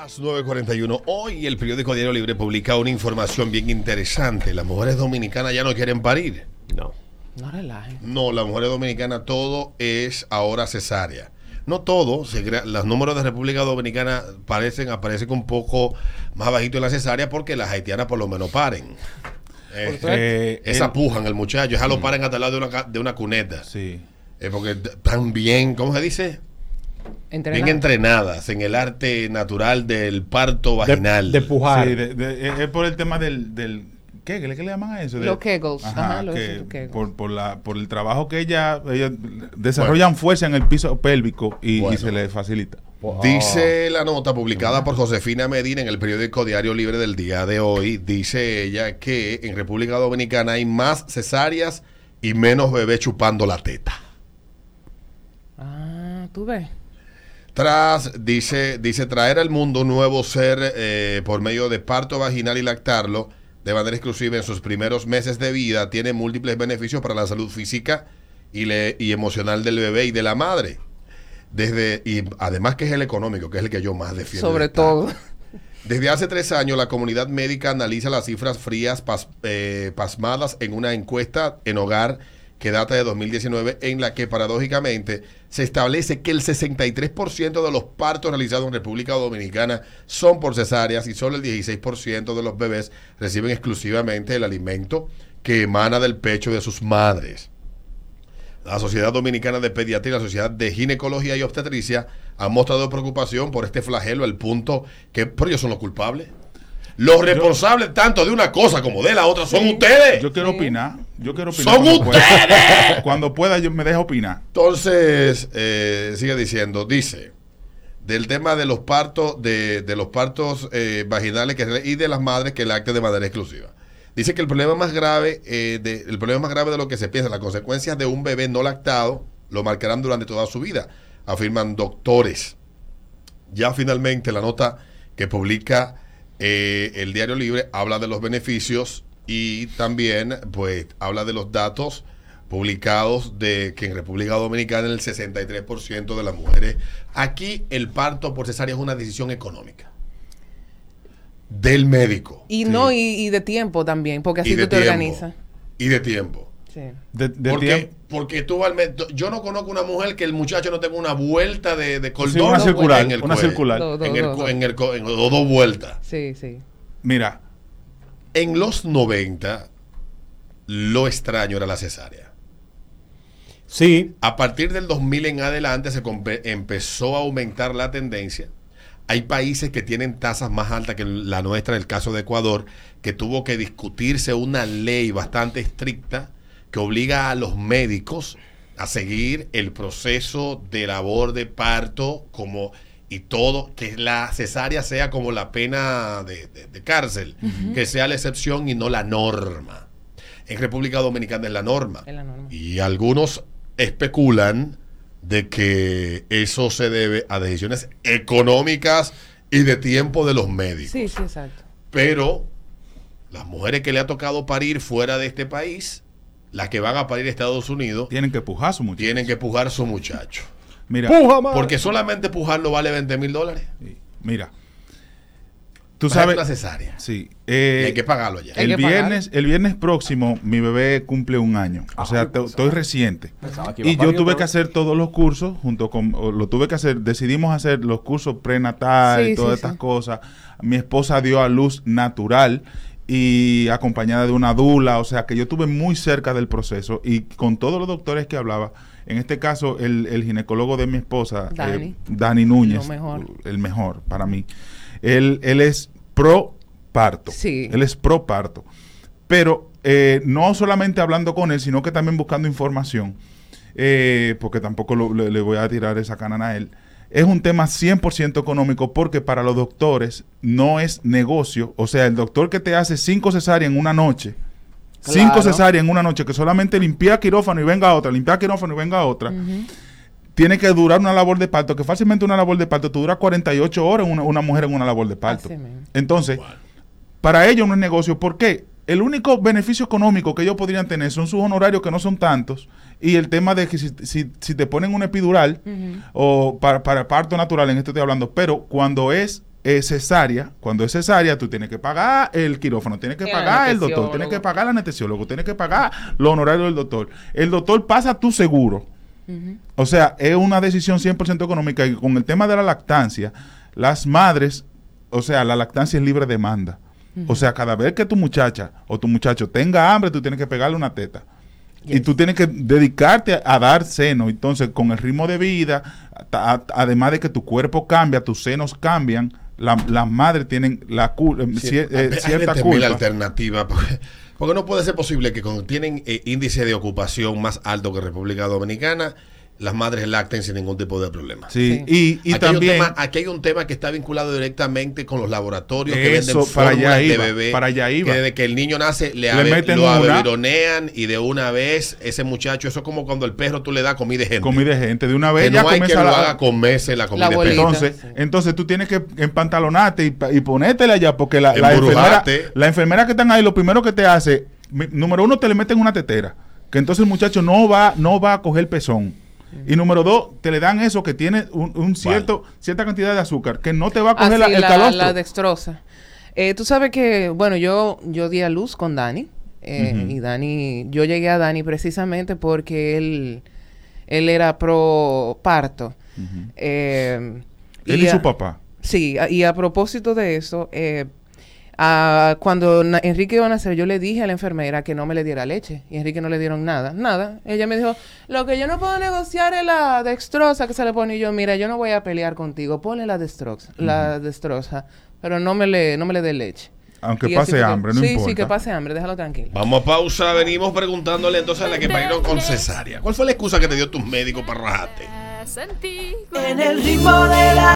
Las 9.41. Hoy el periódico Diario Libre publica una información bien interesante. Las mujeres dominicanas ya no quieren parir. No. No relajen. No, las mujeres dominicanas todo es ahora cesárea. No todo, se crea- los números de República Dominicana parecen, aparecen un poco más bajito en la cesárea porque las haitianas por lo menos paren. Eh, Eh, esa el- pujan el muchacho, ya lo paren hasta el lado de una, de una cuneta. Sí. Eh, porque t- están bien, ¿cómo se dice? Entrenada. Bien entrenadas en el arte natural del parto vaginal. de pujar. Sí, de- de- es- por el tema del, del ¿qué? ¿Qué le, qué le llaman a eso? De- Los Kegels. Ajá, los- que Kegels. por, por, la, por el trabajo que ella, ella desarrollan fuerza en el piso pélvico y, se le facilita. Dice la nota publicada por Josefina Medina en el periódico Diario Libre del día de hoy, dice ella que en República Dominicana hay más cesáreas y menos bebés chupando la teta. Ah, tú ves. Tras, dice, dice traer al mundo un nuevo ser eh, por medio de parto vaginal y lactarlo de manera exclusiva en sus primeros meses de vida tiene múltiples beneficios para la salud física y, le- y emocional del bebé y de la madre. Desde, y además que es el económico, que es el que yo más defiendo. Sobre todo. Desde hace tres años, la comunidad médica analiza las cifras frías pas- eh, pasmadas en una encuesta en hogar que data de 2019, en la que paradójicamente se establece que el 63% de los partos realizados en República Dominicana son por cesáreas y solo el 16% de los bebés reciben exclusivamente el alimento que emana del pecho de sus madres. La Sociedad Dominicana de Pediatría y la Sociedad de Ginecología y Obstetricia han mostrado preocupación por este flagelo al punto que pero ellos son los culpables. Los responsables tanto de una cosa como de la otra son ustedes. Yo quiero Sí. opinar. Yo quiero opinar. ¡Son cuando pueda. ustedes! Cuando pueda, yo me dejo opinar. Entonces, eh, sigue diciendo, dice, del tema de los partos, de, de los partos eh, vaginales que, y de las madres que lacten de manera exclusiva. Dice que el problema más grave, eh, de, el problema más grave de lo que se piensa, las consecuencias de un bebé no lactado, lo marcarán durante toda su vida, afirman doctores. Ya finalmente la nota que publica eh, el Diario Libre habla de los beneficios y también pues habla de los datos publicados de que en República Dominicana el 63% de las mujeres aquí el parto por cesárea es una decisión económica del médico Y no, y, y de tiempo también, porque así tú te tiempo organizas. y de tiempo Sí. De, de porque, tiempo- porque tú yo no conozco una mujer que el muchacho no tenga una vuelta de, de cordón Sí, una circular, en el una circular. Do- do- en el, do- en el en- o dos vueltas Sí, sí. Mira, En los 90, lo extraño era la cesárea. Sí, A partir del 2000 en adelante se empezó a aumentar la tendencia. Hay países que tienen tasas más altas que la nuestra, el caso de Ecuador, que tuvo que discutirse una ley bastante estricta que obliga a los médicos a seguir el proceso de labor de parto como y todo, que la cesárea sea como la pena de, de- de cárcel, que sea la excepción y no la norma. En República Dominicana es la norma. Es la norma. Y algunos especulan de que eso se debe a decisiones económicas y de tiempo de los médicos. Sí, sí, exacto. Pero las mujeres que le ha tocado parir fuera de este país, las que van a parir a Estados Unidos, tienen que pujar su muchacho. tienen que pujar su muchacho. Mira, puja. Porque solamente pujarlo vale 20 mil dólares. sí, mira. Tú sabes. la cesárea. Sí. Eh, hay que pagarlo ya. El que pagar. viernes, el viernes próximo, mi bebé cumple un año. O sea, te- estoy reciente. Y yo tuve que hacer todos los cursos, junto con, lo tuve que hacer, decidimos hacer los cursos prenatal Sí, y todas sí, estas sí. cosas. Mi esposa dio a luz natural y acompañada de una dula, o sea que yo estuve muy cerca del proceso y con todos los doctores que hablaba, en este caso el, el ginecólogo de mi esposa, Dani. eh, Dani Núñez, Lo mejor. el mejor para mí, él, él es pro parto, Sí. él es pro parto, pero eh, no solamente hablando con él, sino que también buscando información, eh, porque tampoco lo- le, le voy a tirar esa canana a él. Es un tema 100% económico porque para los doctores no es negocio. O sea, el doctor que te hace cinco cesáreas en una noche, cinco cesáreas en una noche, que solamente limpia quirófano y venga otra, limpia quirófano y venga otra, tiene que durar una labor de parto, que fácilmente una labor de parto, tú dura 48 horas una, una mujer en una labor de parto. Entonces, para ellos no es negocio. ¿Por qué? El único beneficio económico que ellos podrían tener son sus honorarios, que no son tantos, y el tema de que si, si- si te ponen una epidural o para, para parto natural, en esto estoy hablando, pero cuando es eh, cesárea, cuando es cesárea, tú tienes que pagar el quirófano, tienes que El pagar el doctor, tienes que pagar el anestesiólogo, tienes que pagar los honorarios del doctor. El doctor pasa tu seguro. O sea, es una decisión 100% económica y con el tema de la lactancia, las madres, o sea, la lactancia es libre demanda. O sea, cada vez que tu muchacha o tu muchacho tenga hambre, tú tienes que pegarle una teta. Y tú tienes que dedicarte a, a dar seno. Entonces, con el ritmo de vida, a- a- además de que tu cuerpo cambia, tus senos cambian, la- las madres tienen la cul- Sí, cier- eh, cierta 20.000 culpa. alternativas. Porque, porque no puede ser posible que cuando tienen eh, índice de ocupación más alto que República Dominicana, las madres lacten sin ningún tipo de problema. Sí, Sí. y, y aquí, hay un también... tema, aquí hay un tema que está vinculado directamente con los laboratorios que Eso, venden para allá fórmulas de iba, bebé. para allá iba. Que desde que el niño nace le, Le ave- meten lo una. abebironean y de una vez ese muchacho, eso es como cuando el perro tú le das comida de gente. comida de gente. De una vez que ya no hay que lo haga comerse la comida La de perro. Entonces, Sí. entonces tú tienes que empantalonarte y, y ponértela allá porque la, la enfermera, la enfermera que están ahí, lo primero que te hace, mi- número uno, te le meten una tetera, que entonces el muchacho no va, no va a coger pezón. Y número dos, te le dan eso que tiene un, un cierto, cierta cantidad de azúcar, que no te va a coger Así, la- el la, calostro. la dextrosa. Eh, tú sabes que, bueno, yo, yo di a luz con Dani. eh. Y Dani, yo llegué a Dani precisamente porque él, él era pro parto. Eh, Él y a- su papá. Sí, a- y a propósito de eso, eh, a- cuando Enrique iba a nacer, yo le dije a la enfermera que no me le diera leche. Y a Enrique no le dieron nada, nada. Ella me dijo, lo que yo no puedo negociar es la dextrosa que se le pone. Y yo, mira, yo no voy a pelear contigo, ponle la dextrosa, la dextrosa, pero no me le, no me le dé leche. Aunque Y pase que- hambre, no sí, importa. Sí, que pase hambre, déjalo tranquilo. Vamos a pausa, venimos preguntándole entonces a la que parieron con cesárea. ¿Cuál fue la excusa que te dio tu médico para rajarte? Sentí En el ritmo de la